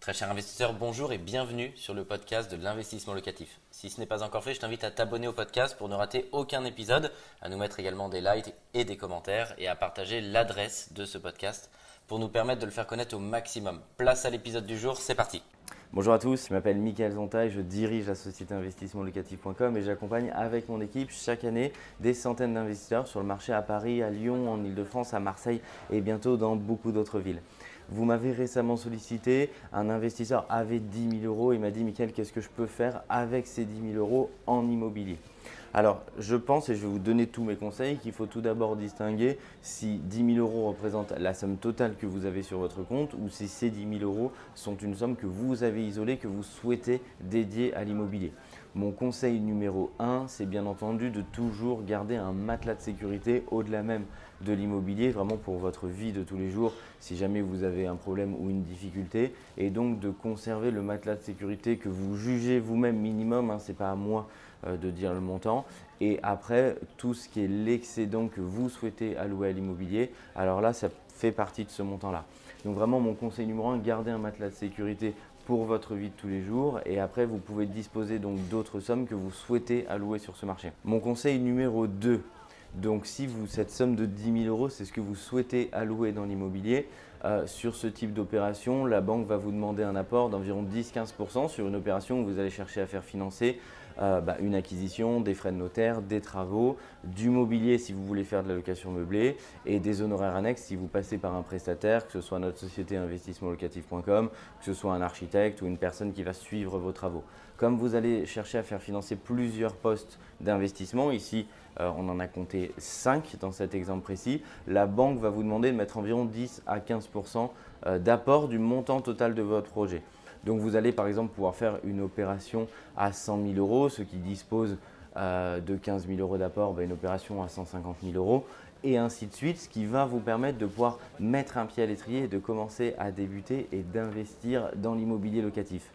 Très cher investisseur, bonjour et bienvenue sur le podcast de l'investissement locatif. Si ce n'est pas encore fait, je t'invite à t'abonner au podcast pour ne rater aucun épisode, à nous mettre également des likes et des commentaires et à partager l'adresse de ce podcast pour nous permettre de le faire connaître au maximum. Place à l'épisode du jour, c'est parti. Bonjour à tous, je m'appelle Michael Zonta je dirige la société investissementlocatif.com et j'accompagne avec mon équipe chaque année des centaines d'investisseurs sur le marché à Paris, à Lyon, en Ile-de-France, à Marseille et bientôt dans beaucoup d'autres villes. Vous m'avez récemment sollicité, un investisseur avait 10 000 euros et m'a dit Michael, qu'est-ce que je peux faire avec ces 10 000 euros en immobilier? Alors, je pense, et je vais vous donner tous mes conseils, qu'il faut tout d'abord distinguer si 10 000 euros représentent la somme totale que vous avez sur votre compte ou si ces 10 000 euros sont une somme que vous avez isolée, que vous souhaitez dédier à l'immobilier. Mon conseil numéro 1, c'est bien entendu de toujours garder un matelas de sécurité au-delà même de l'immobilier, vraiment pour votre vie de tous les jours, si jamais vous avez un problème ou une difficulté, et donc de conserver le matelas de sécurité que vous jugez vous-même minimum, hein, ce n'est pas à moi euh, de dire le montant, et après tout ce qui est l'excédent que vous souhaitez allouer à l'immobilier, alors là ça fait partie de ce montant-là. Donc vraiment mon conseil numéro 1, gardez un matelas de sécurité pour votre vie de tous les jours et après vous pouvez disposer donc d'autres sommes que vous souhaitez allouer sur ce marché. Mon conseil numéro 2, donc si vous, cette somme de 10 000 euros, c'est ce que vous souhaitez allouer dans l'immobilier, euh, sur ce type d'opération, la banque va vous demander un apport d'environ 10-15% sur une opération où vous allez chercher à faire financer euh, bah, une acquisition, des frais de notaire, des travaux, du mobilier si vous voulez faire de la location meublée et des honoraires annexes si vous passez par un prestataire, que ce soit notre société investissementlocatif.com, que ce soit un architecte ou une personne qui va suivre vos travaux. Comme vous allez chercher à faire financer plusieurs postes d'investissement, ici euh, on en a compté 5 dans cet exemple précis, la banque va vous demander de mettre environ 10 à 15% euh, d'apport du montant total de votre projet. Donc vous allez par exemple pouvoir faire une opération à 100 000 euros, ceux qui disposent euh, de 15 000 euros d'apport, ben, une opération à 150 000 euros, et ainsi de suite, ce qui va vous permettre de pouvoir mettre un pied à l'étrier et de commencer à débuter et d'investir dans l'immobilier locatif.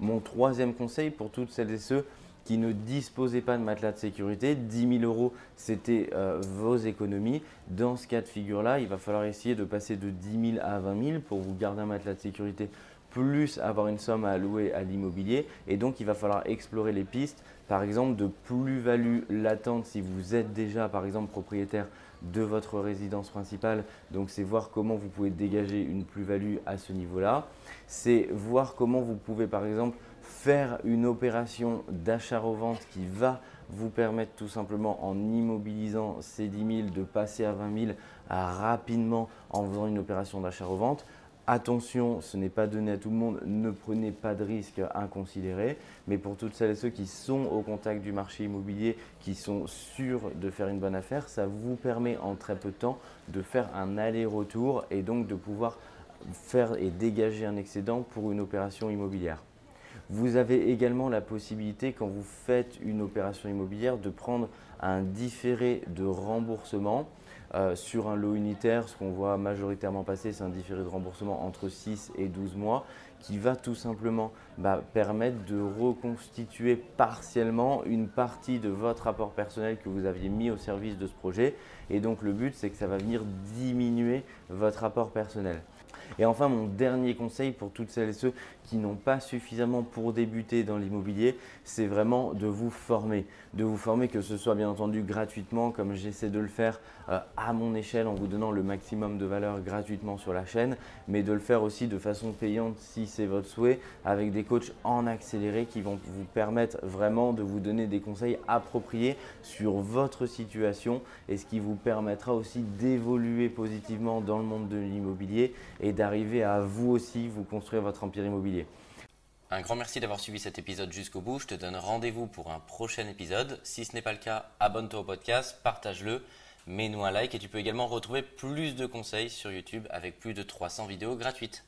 Mon troisième conseil pour toutes celles et ceux qui ne disposaient pas de matelas de sécurité. 10 000 euros, c'était euh, vos économies. Dans ce cas de figure-là, il va falloir essayer de passer de 10 000 à 20 000 pour vous garder un matelas de sécurité plus avoir une somme à allouer à l'immobilier. Et donc, il va falloir explorer les pistes, par exemple, de plus-value latente si vous êtes déjà, par exemple, propriétaire de votre résidence principale. Donc, c'est voir comment vous pouvez dégager une plus-value à ce niveau-là. C'est voir comment vous pouvez, par exemple, faire une opération d'achat-revente qui va vous permettre tout simplement en immobilisant ces 10 000 de passer à 20 000 rapidement en faisant une opération d'achat-revente. Attention, ce n'est pas donné à tout le monde, ne prenez pas de risques inconsidérés, mais pour toutes celles et ceux qui sont au contact du marché immobilier, qui sont sûrs de faire une bonne affaire, ça vous permet en très peu de temps de faire un aller-retour et donc de pouvoir faire et dégager un excédent pour une opération immobilière. Vous avez également la possibilité, quand vous faites une opération immobilière, de prendre un différé de remboursement euh, sur un lot unitaire, ce qu'on voit majoritairement passer, c'est un différé de remboursement entre 6 et 12 mois qui va tout simplement bah, permettre de reconstituer partiellement une partie de votre rapport personnel que vous aviez mis au service de ce projet. Et donc le but, c'est que ça va venir diminuer votre rapport personnel. Et enfin, mon dernier conseil pour toutes celles et ceux qui n'ont pas suffisamment pour débuter dans l'immobilier, c'est vraiment de vous former. De vous former, que ce soit bien entendu gratuitement, comme j'essaie de le faire euh, à mon échelle en vous donnant le maximum de valeur gratuitement sur la chaîne, mais de le faire aussi de façon payante si c'est votre souhait, avec des coachs en accéléré qui vont vous permettre vraiment de vous donner des conseils appropriés sur votre situation et ce qui vous permettra aussi d'évoluer positivement dans le monde de l'immobilier et d'arriver à vous aussi vous construire votre empire immobilier. Un grand merci d'avoir suivi cet épisode jusqu'au bout. Je te donne rendez-vous pour un prochain épisode. Si ce n'est pas le cas, abonne-toi au podcast, partage-le, mets-nous un like et tu peux également retrouver plus de conseils sur YouTube avec plus de 300 vidéos gratuites.